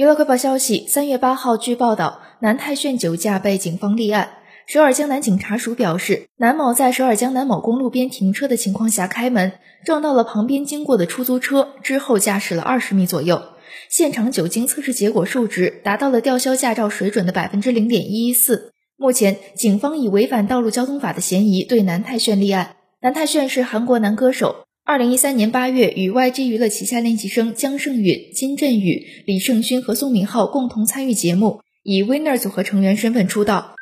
娱乐快报消息：三月八号，据报道，南泰炫酒驾被警方立案。首尔江南警察署表示，南某在首尔江南某公路边停车的情况下开门，撞到了旁边经过的出租车，之后驾驶了二十米左右。现场酒精测试结果数值达到了吊销驾照水准的百分之零点一一四。目前，警方以违反道路交通法的嫌疑对南泰炫立案。南泰炫是韩国男歌手。二零一三年八月，与 YG 娱乐旗下练习生姜胜允、金振宇、李胜勋和宋明浩共同参与节目，以 Winner 组合成员身份出道。